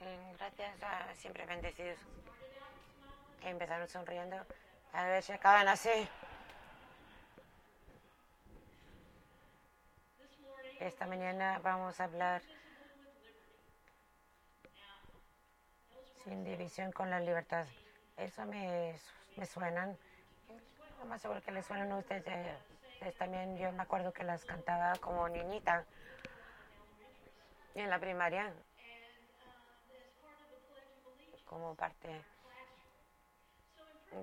Eh, Gracias a siempre bendecidos. Empezaron sonriendo. A ver si acaban así. Esta mañana vamos a hablar sin división con la libertad. Eso me, me suenan. Lo más seguro que les suenan a ustedes. También yo me acuerdo que las cantaba como niñita en la primaria como parte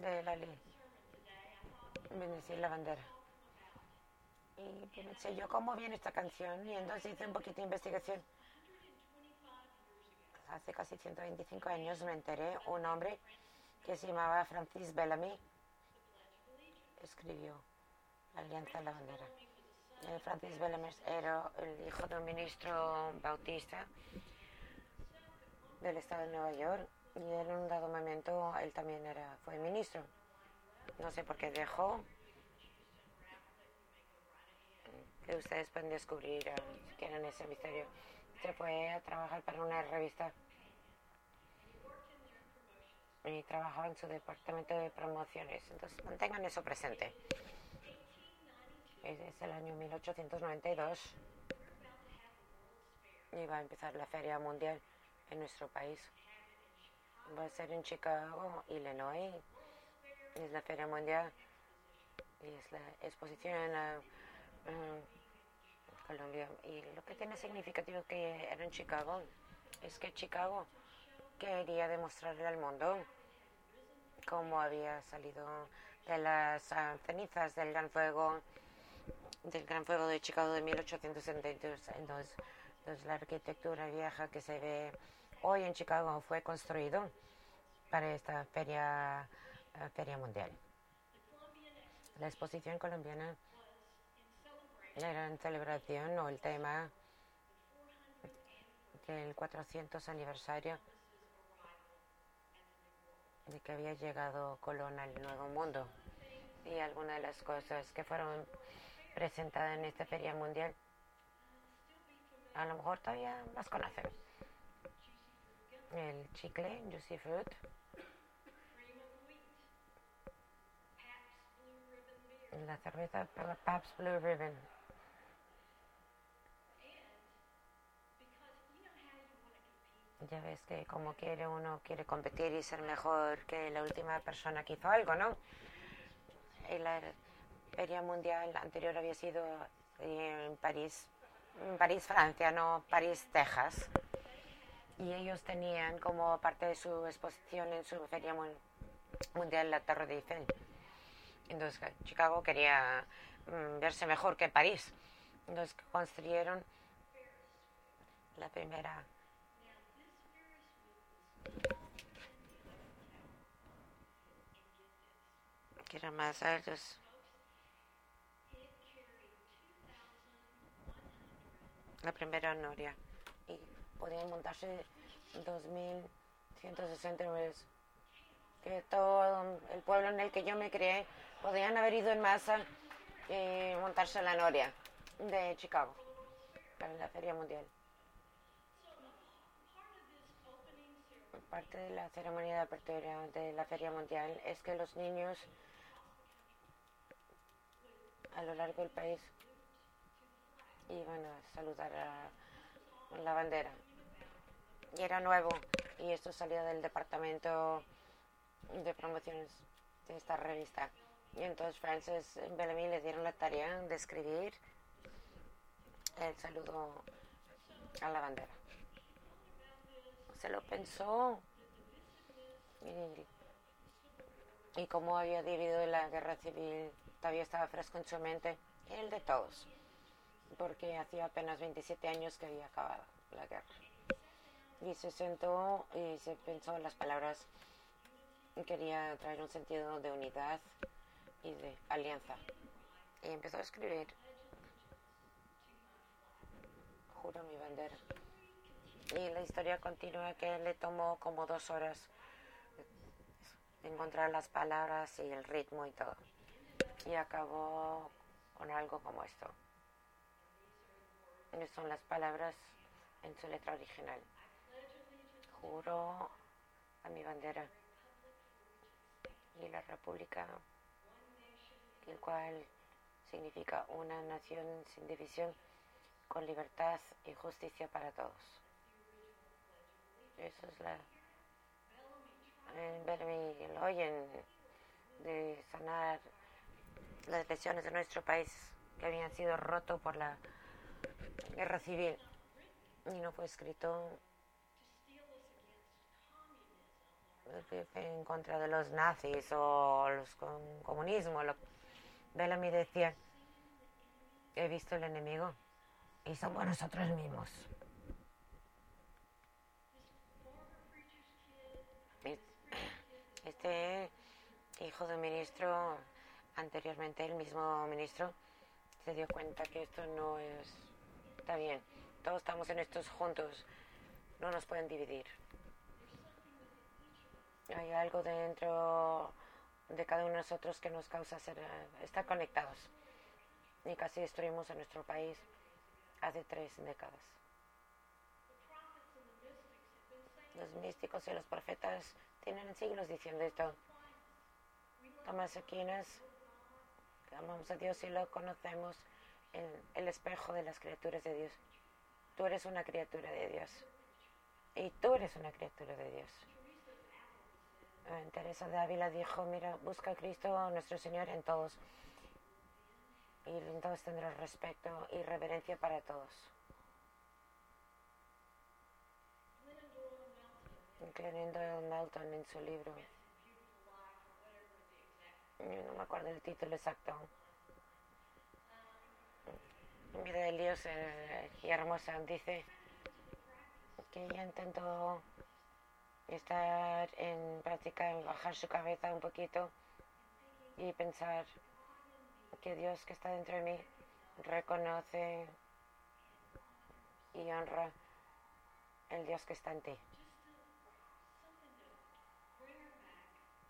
de la ley. Bendecir la bandera. Y pensé yo, ¿cómo viene esta canción? Y entonces hice un poquito de investigación. Hace casi 125 años me enteré, un hombre que se llamaba Francis Bellamy escribió Alianza la Bandera. Eh, Francis era el hijo de un ministro bautista del estado de Nueva York y en un dado momento él también era, fue ministro. No sé por qué dejó. Ustedes pueden descubrir eh, si quieren ese misterio. Se fue a trabajar para una revista y trabajaba en su departamento de promociones. Entonces mantengan eso presente. Es, el año 1892 y va a empezar la Feria Mundial en nuestro país. Va a ser en Chicago, Illinois. Es la Feria Mundial y es la exposición en Colombia. Y lo que tiene significativo que era en Chicago es que Chicago quería demostrarle al mundo cómo había salido de las cenizas del gran fuego del gran fuego de Chicago de 1872. Entonces, entonces la arquitectura vieja que se ve hoy en Chicago fue construido para esta feria ah, feria mundial. La exposición colombiana era en celebración o el tema del 400 aniversario de que había llegado Colón al Nuevo Mundo y algunas de las cosas que fueron presentadas en esta feria mundial. A lo mejor todavía las conocen el chicle Juicy Fruit. La cerveza Pabst Blue Ribbon. Ya ves que como quiere uno quiere competir y ser mejor que la última persona que hizo algo, ¿no? Y la feria mundial anterior había sido en París, París, Francia, no París, Texas. Y ellos tenían como parte de su exposición en su feria mun- mundial la Torre Eiffel. Entonces Chicago quería mm, verse mejor que París. Entonces construyeron la primera que más altos. La primera noria. Y podían montarse 2.160 nuevos. Que todo el pueblo en el que yo me crié podían haber ido en masa y montarse la noria de Chicago para la Feria Mundial. Parte de la ceremonia de apertura de la Feria Mundial es que los niños a lo largo del país iban a saludar a la bandera. Y era nuevo y esto salió del departamento de promociones de esta revista. Y entonces Francis Bellamy le dieron la tarea de escribir el saludo a la bandera. Se lo pensó y, y como había vivido la guerra civil, todavía estaba fresco en su mente, el de todos, porque hacía apenas 27 años que había acabado la guerra. Y se sentó y se pensó en las palabras quería traer un sentido de unidad y de alianza. Y empezó a escribir, juro mi bandera. Y la historia continúa que le tomó como dos horas encontrar las palabras y el ritmo y todo. Y acabó con algo como esto. Son las palabras en su letra original. Juro a mi bandera y la república, el cual significa una nación sin división, con libertad y justicia para todos. Eso es la en Bellamy oyen de sanar las lesiones de nuestro país que habían sido rotos por la guerra civil y no fue escrito en contra de los nazis o los con comunismo. Lo, Bellamy decía, he visto el enemigo y somos nosotros mismos. Este hijo de ministro, anteriormente el mismo ministro, se dio cuenta que esto no es, está bien, todos estamos en estos juntos, no nos pueden dividir. Hay algo dentro de cada uno de nosotros que nos causa ser, estar conectados. Y casi destruimos a nuestro país hace tres décadas. Los místicos y los profetas tienen siglos diciendo esto. Tomás Aquinas, amamos a Dios y lo conocemos el espejo de las criaturas de Dios. Tú eres una criatura de Dios. Y tú eres una criatura de Dios. Teresa de Ávila dijo, mira, busca a Cristo nuestro Señor en todos. Y entonces tendrás respeto y reverencia para todos. Incluyendo Melton en su libro. no me acuerdo el título exacto. Vida de Dios eh, y hermosa dice que ella intentó estar en práctica, bajar su cabeza un poquito y pensar que Dios que está dentro de mí reconoce y honra el Dios que está en ti.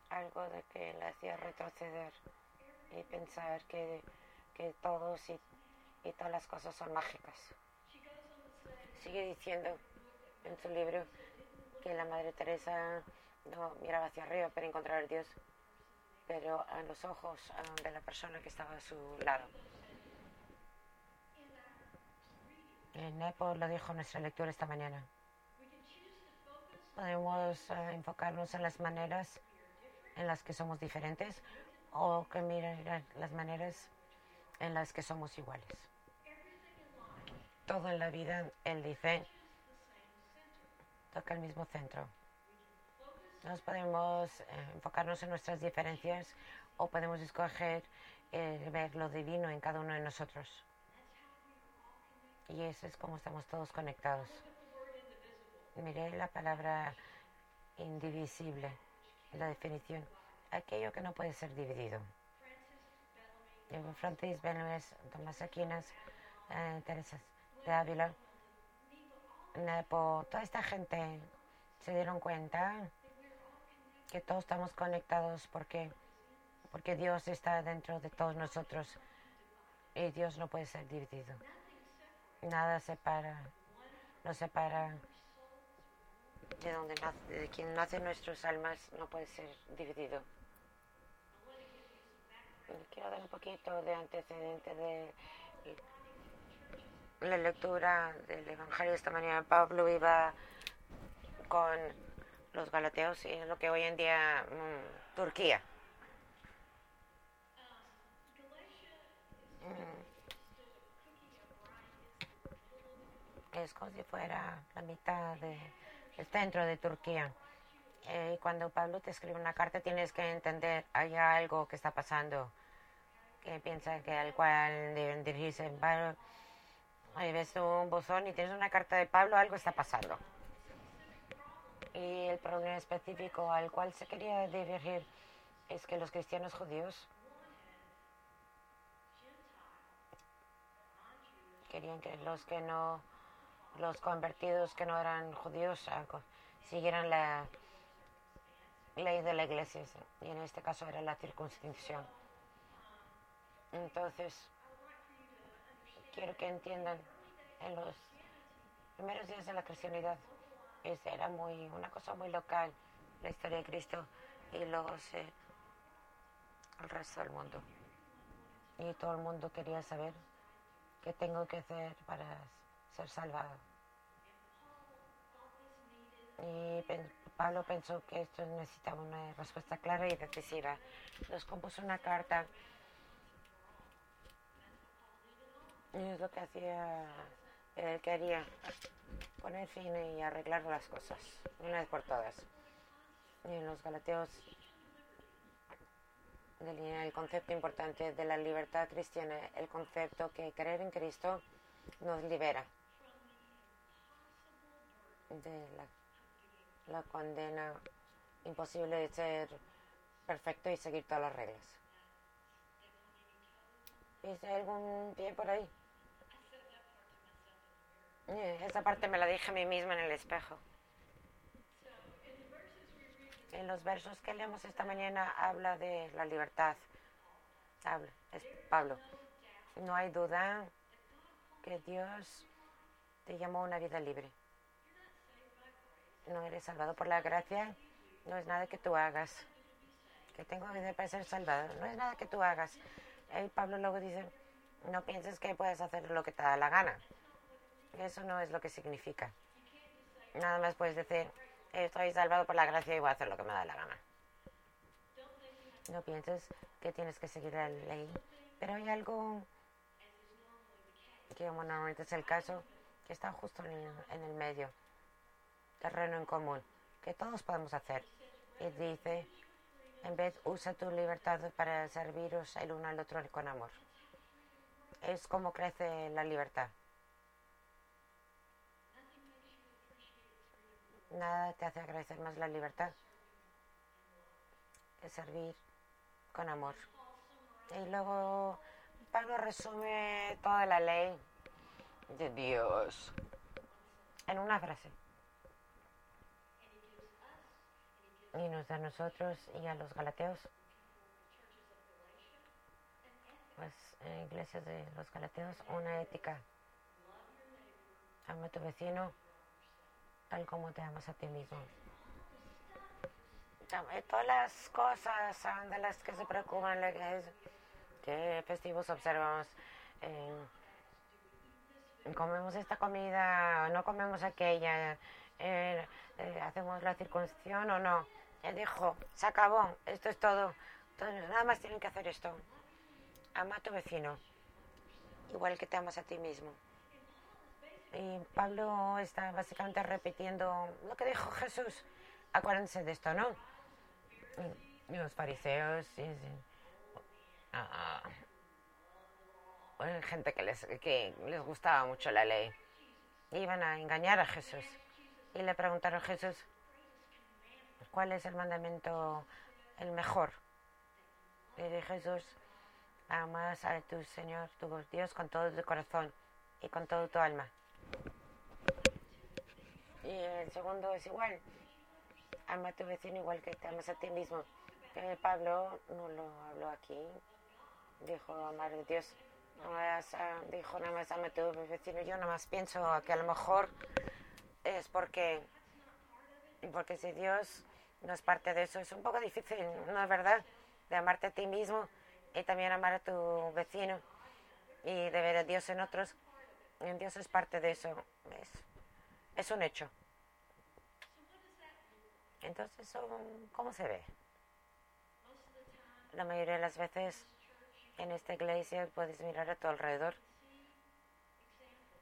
Algo de que le hacía retroceder y pensar que, que todos y, y todas las cosas son mágicas. Sigue diciendo en su libro que la Madre Teresa no miraba hacia arriba para encontrar a Dios, pero a los ojos de la persona que estaba a su lado. Nepo lo dijo en nuestra lectura esta mañana. Podemos eh, enfocarnos en las maneras en las que somos diferentes o que miren las maneras en las que somos iguales. Todo en la vida, él dice, toca el mismo centro. Nos podemos eh, enfocarnos en nuestras diferencias o podemos escoger eh, ver lo divino en cada uno de nosotros. Y eso es como estamos todos conectados. Miré la palabra indivisible, la definición, aquello que no puede ser dividido. Francis Benoist, Tomás Aquinas, eh, Teresa de Ávila, Nepo, toda esta gente se dieron cuenta que todos estamos conectados porque, porque Dios está dentro de todos nosotros y Dios no puede ser dividido. Nada separa, no separa de donde nace, de quien nace nuestras almas, no puede ser dividido. Quiero dar un poquito de antecedente de la lectura del Evangelio de esta mañana. Pablo iba con los galateos y es lo que hoy en día mm, Turquía. Mm. Es como si fuera la mitad del centro de Turquía. Eh, cuando Pablo te escribe una carta tienes que entender, hay algo que está pasando, que piensa que al cual deben dirigirse. Ahí ves un buzón y tienes una carta de Pablo, algo está pasando y el problema específico al cual se quería dirigir es que los cristianos judíos querían que los que no, los convertidos que no eran judíos siguieran la ley de la iglesia y en este caso era la circuncisión. Entonces, quiero que entiendan en los primeros días de la cristianidad. Esa era muy, una cosa muy local, la historia de Cristo, y luego se, el resto del mundo. Y todo el mundo quería saber qué tengo que hacer para ser salvado. Y Pablo pensó que esto necesitaba una respuesta clara y decisiva. Nos compuso una carta. Y es lo que hacía, él quería poner fin y arreglar las cosas, una vez por todas. Y en los Galateos delinea el concepto importante de la libertad cristiana, el concepto que creer en Cristo nos libera de la, la condena imposible de ser perfecto y seguir todas las reglas. ¿Hice algún pie por ahí? Esa parte me la dije a mí misma en el espejo. En los versos que leemos esta mañana habla de la libertad. Habla, es Pablo. No hay duda que Dios te llamó a una vida libre. No eres salvado por la gracia, no es nada que tú hagas. Que tengo que ser salvado, no es nada que tú hagas. Y Pablo luego dice, no pienses que puedes hacer lo que te da la gana. Eso no es lo que significa. Nada más puedes decir, estoy salvado por la gracia y voy a hacer lo que me da la gana. No pienses que tienes que seguir la ley, pero hay algo que normalmente es el caso, que está justo en el, medio, terreno en común, que todos podemos hacer. Y dice, en vez, usa tu libertad para serviros el uno al otro con amor. Es como crece la libertad. Nada te hace agradecer más la libertad que servir con amor. Y luego Pablo resume toda la ley de Dios en una frase. Y nos da a nosotros y a los galateos, pues iglesias de los galateos, una ética. Ama a tu vecino tal como te amas a ti mismo. Todas las cosas de las que se preocupan qué festivos observamos, comemos esta comida, no comemos aquella, eh, eh, hacemos la circuncisión o no. Él dijo, se acabó, esto es todo. Entonces, nada más tienen que hacer esto. Ama a tu vecino, igual que te amas a ti mismo. Y Pablo está básicamente repitiendo lo que dijo Jesús. Acuérdense de esto, ¿no? los fariseos, y, ah, gente que les, que les gustaba mucho la ley, iban a engañar a Jesús. Y le preguntaron a Jesús, ¿cuál es el mandamiento el mejor? Y dijo Jesús, amas a tu Señor, tu Dios, con todo tu corazón y con todo tu alma. Y el segundo es igual. Ama a tu vecino igual que te amas a ti mismo. Pablo no lo habló aquí. Dijo amar a Dios. dijo nada más ama a tu vecino. Yo nada más pienso que a lo mejor es porque, porque si Dios no es parte de eso, es un poco difícil, ¿no es verdad? De amarte a ti mismo y también amar a tu vecino y de ver a Dios en otros. Dios es parte de eso. Es, es un hecho. Entonces, ¿cómo se ve? La mayoría de las veces en esta iglesia puedes mirar a tu alrededor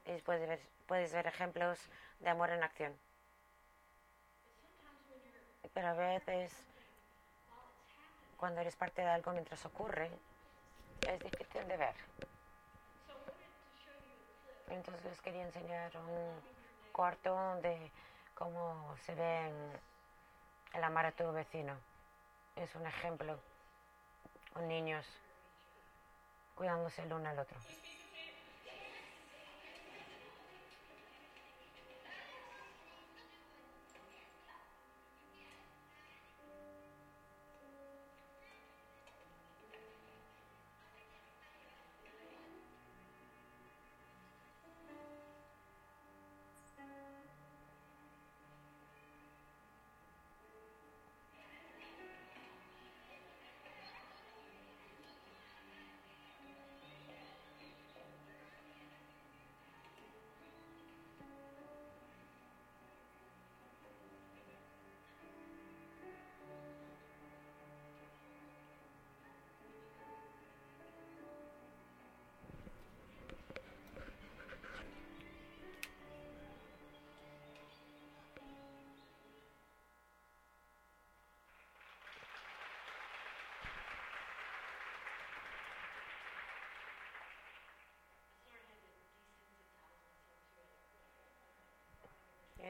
y puedes ver, puedes ver ejemplos de amor en acción. Pero a veces, cuando eres parte de algo mientras ocurre, es difícil de ver. Entonces les quería enseñar un cuarto de cómo se ve el amar a tu vecino. Es un ejemplo con niños cuidándose el uno al otro.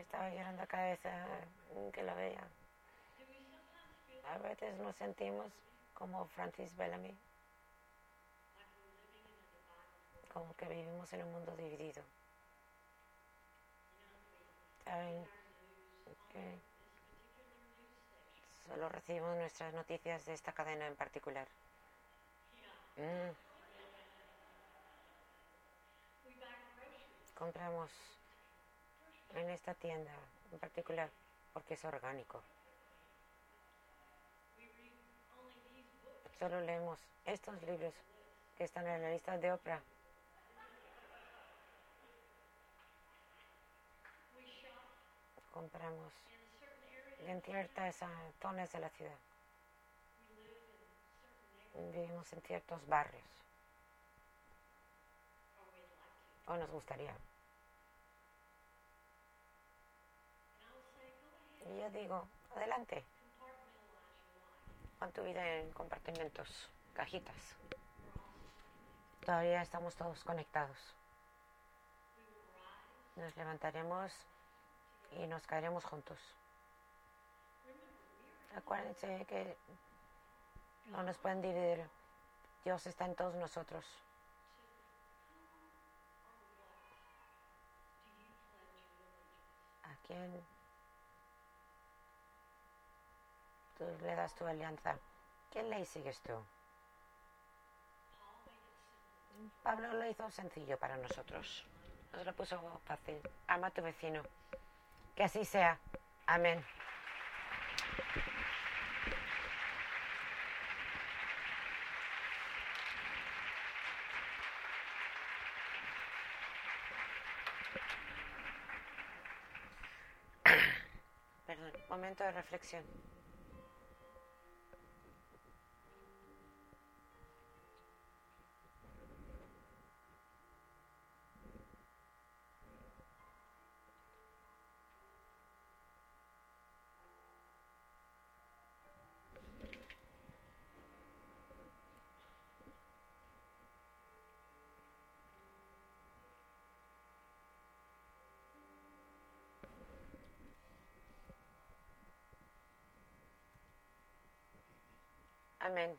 Estaba llorando cada vez eh, que la veía. A veces nos sentimos como Francis Bellamy, como que vivimos en un mundo dividido. Solo recibimos nuestras noticias de esta cadena en particular. Mm. Compramos en esta tienda en particular porque es orgánico. Solo leemos estos libros que están en la lista de Oprah. Compramos en ciertas zonas de la ciudad. Vivimos en ciertos barrios. O nos gustaría. Y yo digo, adelante. Con tu vida en compartimentos, cajitas. Todavía estamos todos conectados. Nos levantaremos y nos caeremos juntos. Acuérdense que no nos pueden dividir. Dios está en todos nosotros. ¿A quién tú le das tu alianza? ¿Qué ley sigues tú? Pablo lo hizo sencillo para nosotros. Nos lo puso fácil. Ama a tu vecino. Que así sea. Amén. Perdón, momento de reflexión. Amén.